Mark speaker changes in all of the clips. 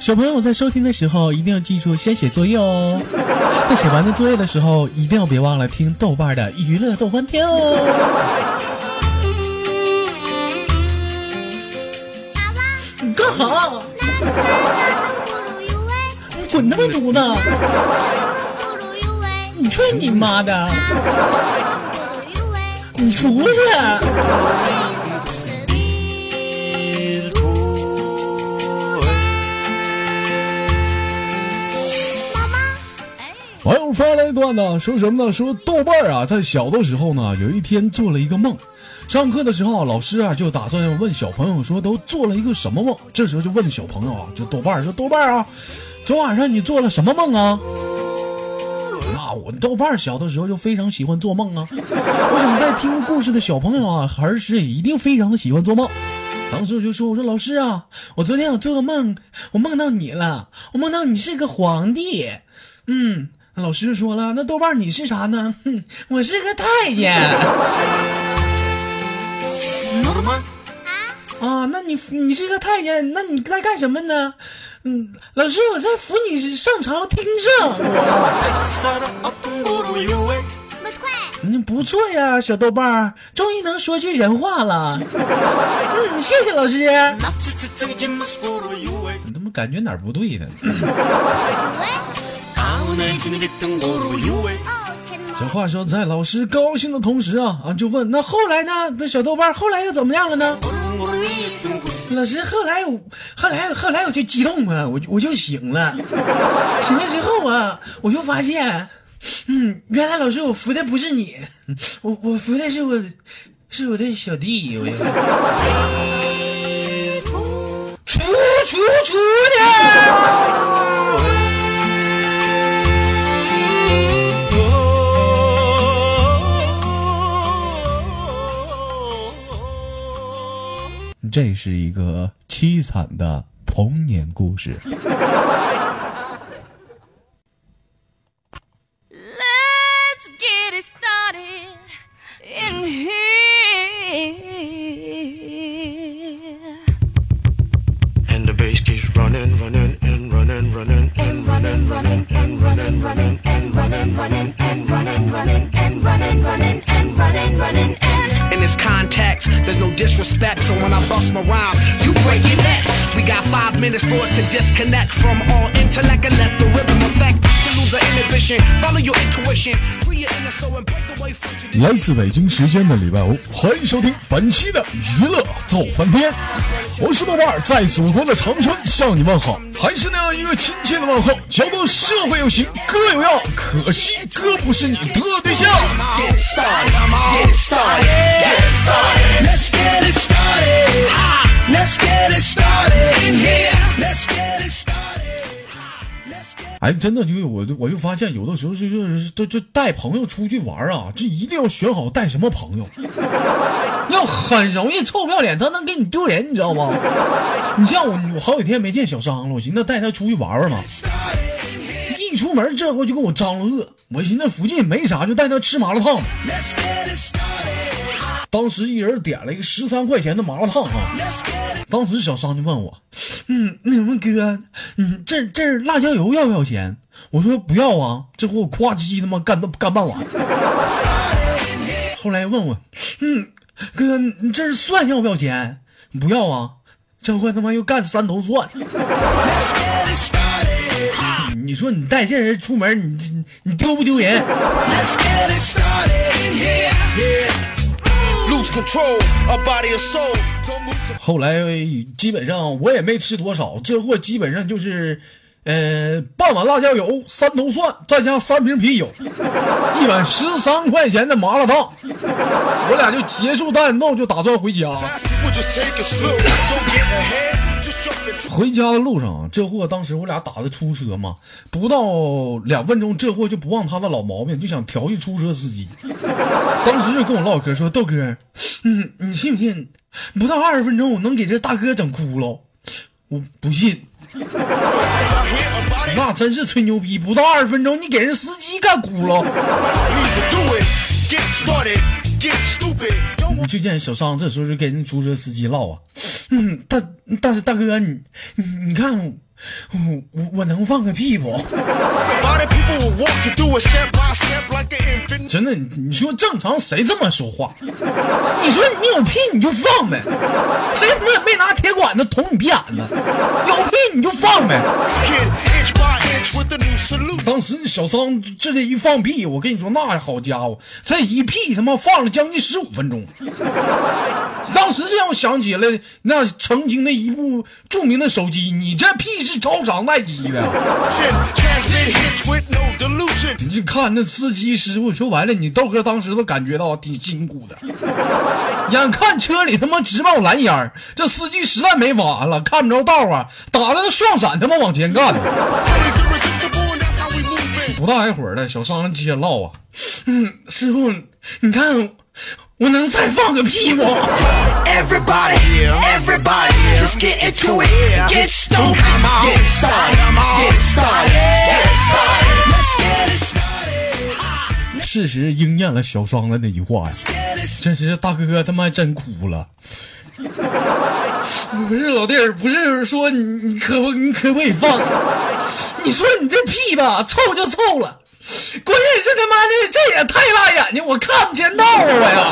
Speaker 1: 小朋友在收听的时候一定要记住先写作业哦，在写完的作业的时候一定要别忘了听豆瓣的娱乐逗翻天哦。滚他妈犊子！你去你妈的！你出去！网友发来一段呢，说什么呢？说豆瓣啊，在小的时候呢，有一天做了一个梦。上课的时候，老师啊就打算问小朋友说，都做了一个什么梦？这时候就问小朋友啊，就豆瓣说，豆瓣啊，昨晚上你做了什么梦啊？那我豆瓣小的时候就非常喜欢做梦啊。我想在听故事的小朋友啊，儿时也一定非常的喜欢做梦。当时我就说，我说老师啊，我昨天我做个梦，我梦到你了，我梦到你是个皇帝，嗯。老师说了，那豆瓣你是啥呢？哼，我是个太监。啊，那你你是个太监，那你在干什么呢？嗯，老师我在扶你上朝听政。嗯，不错呀，小豆瓣儿终于能说句人话了。嗯，谢谢老师。你怎么感觉哪儿不对呢？这话说，在老师高兴的同时啊啊，就问那后来呢？那小豆瓣后来又怎么样了呢？老师后来，后来，后来我就激动了，我我就醒了。醒了之后啊，我就发现，嗯，原来老师我扶的不是你，我我扶的是我，是我的小弟。我 出出出去！这是一个凄惨的童年故事。
Speaker 2: 来自北京时间的礼拜五，欢迎收听本期的娱乐逗翻天，我是豆瓣，在祖国的长春向你问好，还是那样一个亲切的问候，叫做社会有型，哥有样，可惜哥不是你的对象。哎，真的就我就我就发现，有的时候就就就就带朋友出去玩啊，这一定要选好带什么朋友，要很容易臭不要脸，他能给你丢人，你知道不？你像我，我好几天没见小张了，我寻思带他出去玩玩嘛。一出门，这回就给我张罗饿，我寻思附近没啥，就带他吃麻辣烫。当时一人点了一个十三块钱的麻辣烫啊！当时小商就问我：“嗯，那什么哥，嗯，这这辣椒油要不要钱？”我说：“不要啊！”这货夸叽他妈干干半碗。后来问我：“嗯，哥，你这是蒜要不要钱？”不要啊！这货他妈又干三头蒜。你说你带这人出门，你你丢不丢人？后来基本上我也没吃多少，这货基本上就是，呃，半碗辣椒油，三头蒜，再加三瓶啤酒，一碗十三块钱的麻辣烫，我俩就结束战斗，就打算回家。回家的路上，这货当时我俩打的出租车嘛，不到两分钟，这货就不忘他的老毛病，就想调戏出租车司机。当时就跟我唠嗑说：“豆哥，嗯，你信不信？不到二十分钟，我能给这大哥整哭了。”
Speaker 1: 我不信，那真是吹牛逼，不到二十分钟你给人司机干哭了。你就见小商这时候就跟人出租车司机唠啊，嗯，大大大哥，你你你看我我我能放个屁不？真的，你说正常谁这么说话？你说你有屁你就放呗，谁他妈也没拿铁管子捅你屁眼子？有屁你就放呗。当时小桑这这一放屁，我跟你说，那好家伙，这一屁他妈放了将近十五分钟。当时就让我想起了那曾经的一部著名的手机，你这屁是超长待机的。你就看那司机师傅，说白了，你豆哥当时都感觉到挺辛苦的。眼看车里他妈直冒蓝烟儿，这司机实在没法了，看不着道啊，打了个双闪，他妈往前干。不大一会儿了，小商接着唠啊，嗯，师傅，你看我能再放个屁不
Speaker 2: ？Everybody, everybody, let's get into it. Get stoked, get started, get started, get started. Let's get started.
Speaker 1: 事实应验了小双的那句话呀，真是大哥他妈真哭了。不是老弟儿，不是说你你可不你可不可以放？你说你这屁吧，臭就臭了，关键是他妈的这也太辣眼睛，我看不见道啊我呀！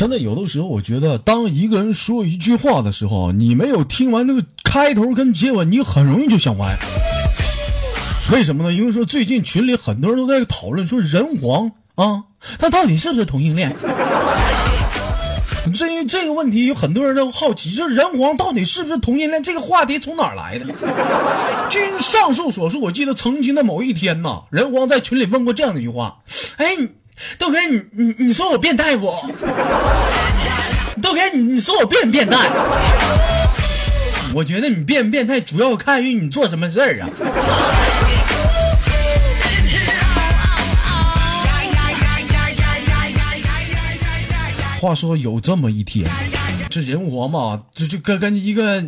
Speaker 1: 真的，有的时候我觉得，当一个人说一句话的时候，你没有听完那个开头跟结尾，你很容易就想歪。为什么呢？因为说最近群里很多人都在讨论说人皇啊，他到底是不是同性恋？至于这个问题，有很多人都好奇，就是人皇到底是不是同性恋？这个话题从哪儿来的？据上述所述，我记得曾经的某一天呐，人皇在群里问过这样的一句话：“哎，豆哥，你你你说我变态不？豆哥，你你说我变不变态？我觉得你变不变态，主要看于你做什么事儿啊。话说有这么一天，这人皇嘛，就就跟跟一个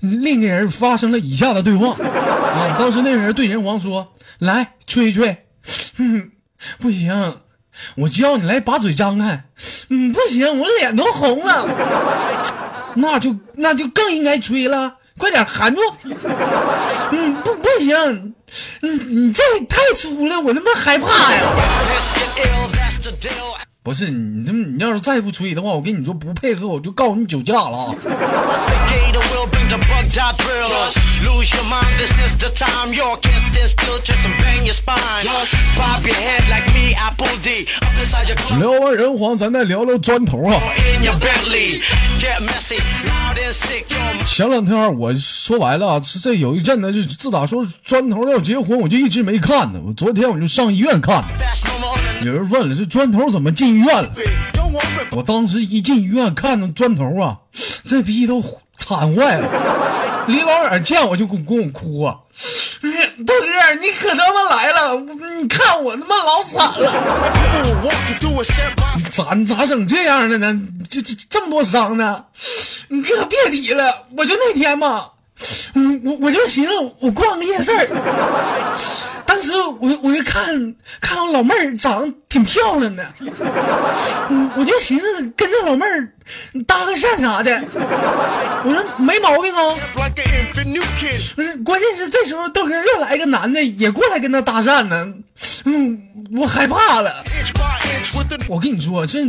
Speaker 1: 另一个人发生了以下的对话啊。当时那个人对人皇说：“来吹一吹。”哼，不行，我叫你来把嘴张开。嗯，不行，我脸都红了。那就那就更应该吹了，快点含住。嗯，不不行，你，你这太粗了，我他妈害怕呀。不是你这么，你要是再不吹的话，我跟你说不配合，我就告你酒驾了。聊完人皇，咱再聊聊砖头啊。前两天我说白了，这有一阵子，就自打说砖头要结婚，我就一直没看呢。我昨天我就上医院看
Speaker 3: 了。
Speaker 1: 有人问了，这砖头怎么进医院了？我当时一进医院，看到砖头啊，这逼都惨坏了，离老远见我就跟跟我哭啊。大哥，你可他妈来了！你看我他妈老惨了
Speaker 2: ，People will walk you through a step by
Speaker 1: 咋你咋整这样的呢？这这这么多伤呢？你可别提了，我就那天嘛，我我就寻思我逛个夜市，当时我我看看我老妹儿长得挺漂亮的，我就寻思跟那老妹儿搭个讪啥的，我说没毛病啊。不是，关键是这时候豆哥又来一个男的，也过来跟他搭讪呢，嗯，我害怕了。我跟你说，这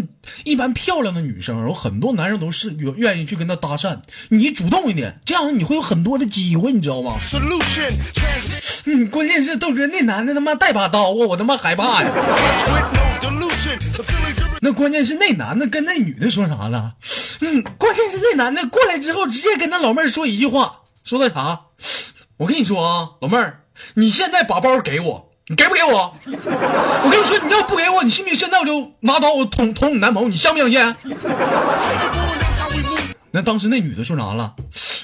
Speaker 1: 一般漂亮的女生，有很多男生都是愿愿意去跟她搭讪。你主动一点，这样你会有很多的机会，你知道吗？嗯，关键是豆哥那男的他妈带把刀啊，我他妈害怕呀。那关键是那男的跟那女的说啥了？嗯，关键是那男的过来之后，直接跟他老妹儿说一句话，说的啥？我跟你说啊，老妹儿，你现在把包给我你给不给我？我跟你说，你要不给我，你信不信？现在我就拿刀捅捅你男朋友，你相不相信？那当时那女的说啥了？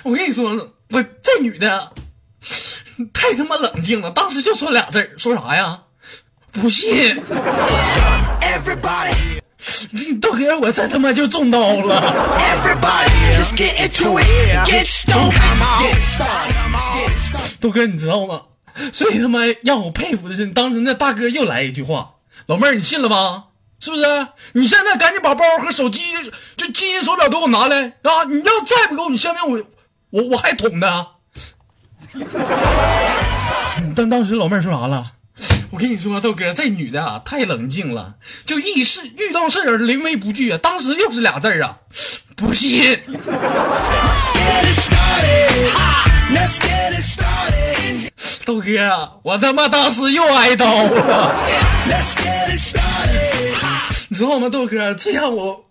Speaker 1: 我跟你说，我这女的 太他妈冷静了，当时就说俩字儿，说啥呀？不信。豆哥，我这他妈就中刀了。豆哥，你知道吗？所以他妈让我佩服的是，当时那大哥又来一句话：“老妹儿，你信了吧？是不是？你现在赶紧把包和手机、这金银手表都给我拿来啊！你要再不给我，你下面我，我我还捅他。” 但 当时老妹儿说啥了？我跟你说，豆哥，这女的啊太冷静了，就遇事遇到事儿临危不惧啊。当时又是俩字儿啊，不信。
Speaker 2: Get it started, ha, let's get it started.
Speaker 1: 豆哥啊，我他妈当时又挨刀了。
Speaker 2: Let's get it started, ha.
Speaker 1: 你知道吗，豆哥？最让我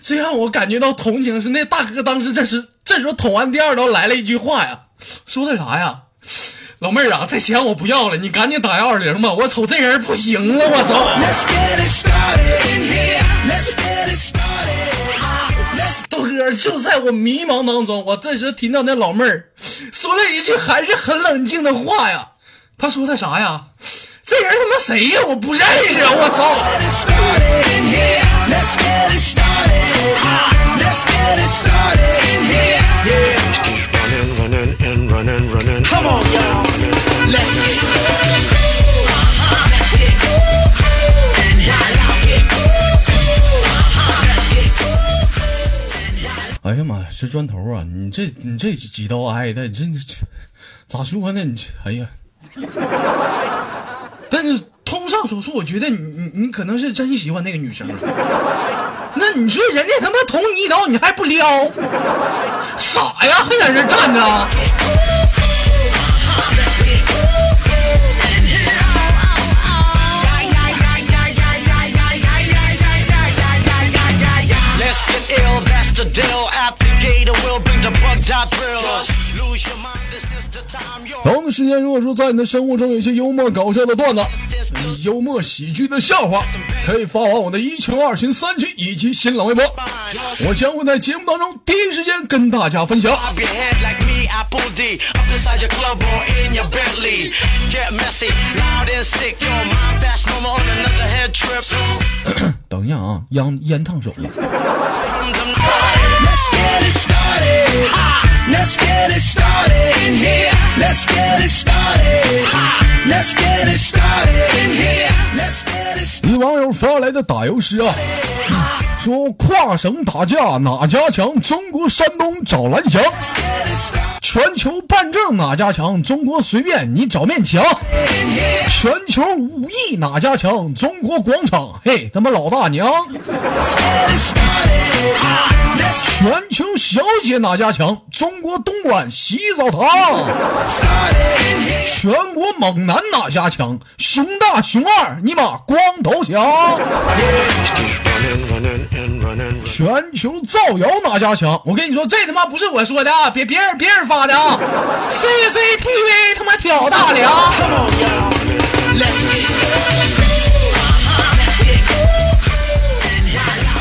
Speaker 1: 最让我感觉到同情是那大哥当时这时这时候捅完第二刀来了一句话呀，说的啥呀？老妹儿啊，这钱我不要了，你赶紧打幺二零吧，我瞅这人不行了，我操豆哥就在我迷茫当中，我这时听到那老妹儿说了一句还是很冷静的话呀，她说的啥呀？这人他妈谁呀？我不认识啊！我操！
Speaker 2: Come on, y'all. Let's get cool. Let's get cool. And y'all get cool. Let's get cool.
Speaker 1: 哎呀妈呀，这砖头啊！你这你这几几刀挨的，你这这咋说呢？你这哎呀，但是通上所述，我觉得你你你可能是真喜欢那个女生。那你说人家他妈捅你一刀，你还不撩？傻呀，还在这站着？同时间，如果说在你的生活中有些幽默搞笑的段子、幽默喜剧的笑话，可以发往我的一群、二群、三群以及新浪微博，我将会在节目当中第一时间跟大家分享。等一下啊，烟烟烫手了。
Speaker 2: Ha. Let's get it started in here. Let's get it started, ha. Let's get it started in here. Let's get it started.
Speaker 1: 一网友发来的打油诗啊，说跨省打架哪家强？中国山东找蓝翔。全球办证哪家强？中国随便你找面墙。全球武艺哪家强？中国广场，嘿他妈老大娘。全球小姐哪家强？中国东莞洗澡堂。全国猛男哪家强？熊大熊二，尼玛光头强。全球造谣哪家强？我跟你说，这他妈不是我说的啊，别别人别人发的啊，CCTV 他妈挑大梁。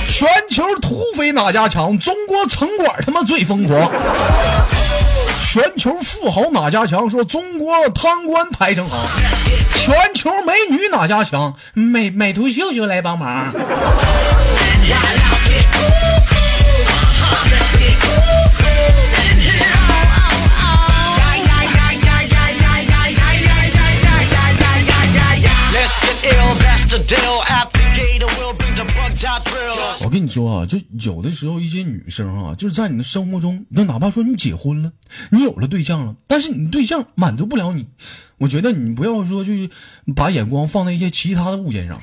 Speaker 1: 全球土哪家强？中国城管他妈最疯狂。全球富豪哪家强？说中国贪官排成行。全球美女哪家强？美美图秀秀来帮忙。我跟你说啊，就有的时候一些女生啊，就是在你的生活中，那哪怕说你结婚了，你有了对象了，但是你对象满足不了你，我觉得你不要说去把眼光放在一些其他的物件上，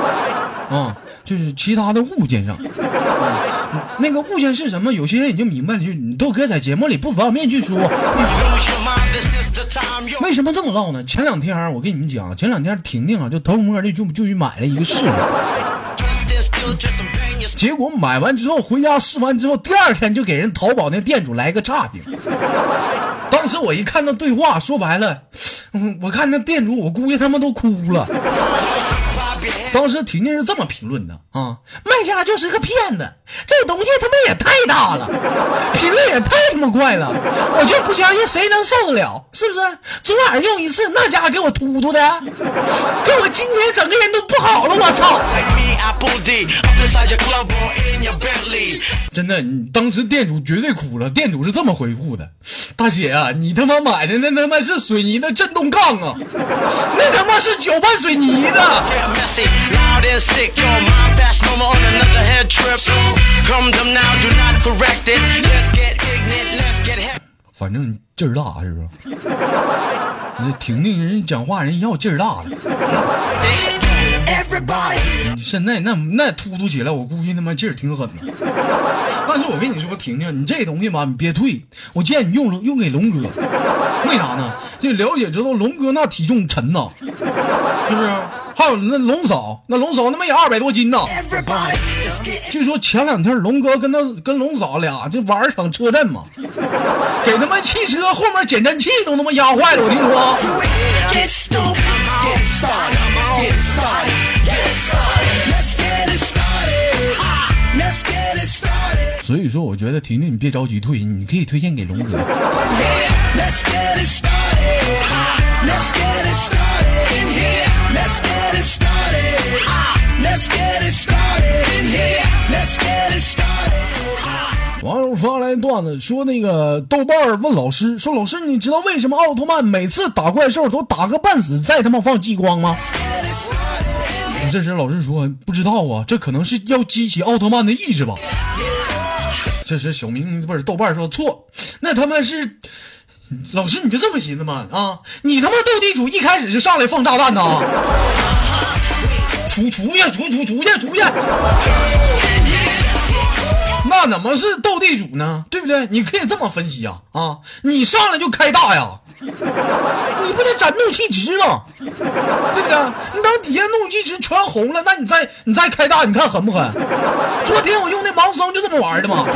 Speaker 1: 啊，就是其他的物件上，啊，那个物件是什么？有些人已经明白了，就你豆哥在节目里不方便去说。为什么这么唠呢？前两天我跟你们讲，前两天婷婷啊就偷摸的就就去买了一个试了。结果买完之后回家试完之后，第二天就给人淘宝那店主来个差评。当时我一看那对话，说白了，我看那店主，我估计他们都哭了。当时婷婷是这么评论的啊，卖家就是个骗子，这东西他妈也太大了，频率也太他妈快了，我就不相信谁能受得了，是不是？昨晚用一次，那家伙给我突突的，给我今天整个人都不好了，我操.真的，你当时店主绝对哭了。店主是这么回复的：“大姐啊，你他妈买的那他妈是水泥的震动杠啊，那他妈是搅拌水泥的。
Speaker 3: 反正劲儿大是不是你听听人讲话人要劲儿大 et let's get ignorant let's get happy.
Speaker 1: 反正劲儿大是不是？你这婷婷人讲话人要劲儿大的。现在那那突突起来，我估计他妈劲儿挺狠的。但是我跟你说，婷婷，你这东西吧，你别退，我建议你用用给龙哥。为啥呢？这了解知道龙哥那体重沉呐，是不是？还有那龙嫂，那龙嫂他妈也二百多斤呐。据说前两天龙哥跟他跟龙嫂俩就玩一场车震嘛，给他妈汽车后面减震器都他妈压坏了，我听说。
Speaker 2: Get stoked. Get started. Get started. Get started. Let's get it started. Ha! Let's get it started.
Speaker 1: 所以说，我觉得婷婷你别着急退，你可以推荐给龙哥。
Speaker 2: Let's get it started. Ha! Let's get it started in here. Let's get it started. Ha! Let's get it started in here. Let's get it started.
Speaker 1: 网友发来段子说，那个豆瓣问老师说：“老师，你知道为什么奥特曼每次打怪兽都打个半死，再他妈放激光吗？”这时老师说：“不知道啊，这可能是要激起奥特曼的意志吧。”这时小明不是豆瓣说错，那他妈是老师你就这么寻思吗？啊，你他妈斗地主一开始就上来放炸弹呐？出出去，出出出去，出去！那怎么是斗地主呢？对不对？你可以这么分析啊啊！你上来就开大呀，你不得攒怒气值吗？对不对？你等底下怒气值全红了，那你再你再开大，你看狠不狠？昨天我用那盲僧就这么玩的嘛。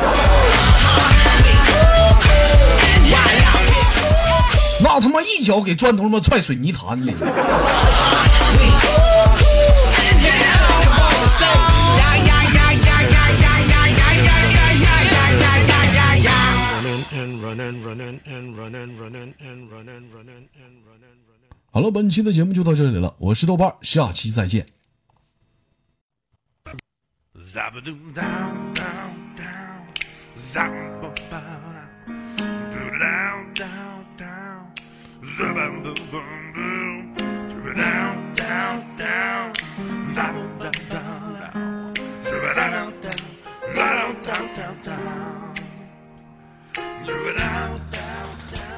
Speaker 1: 那他妈一脚给砖头他妈踹水泥潭里。好了，本期的节目就到这里了，我是豆瓣，下期再见。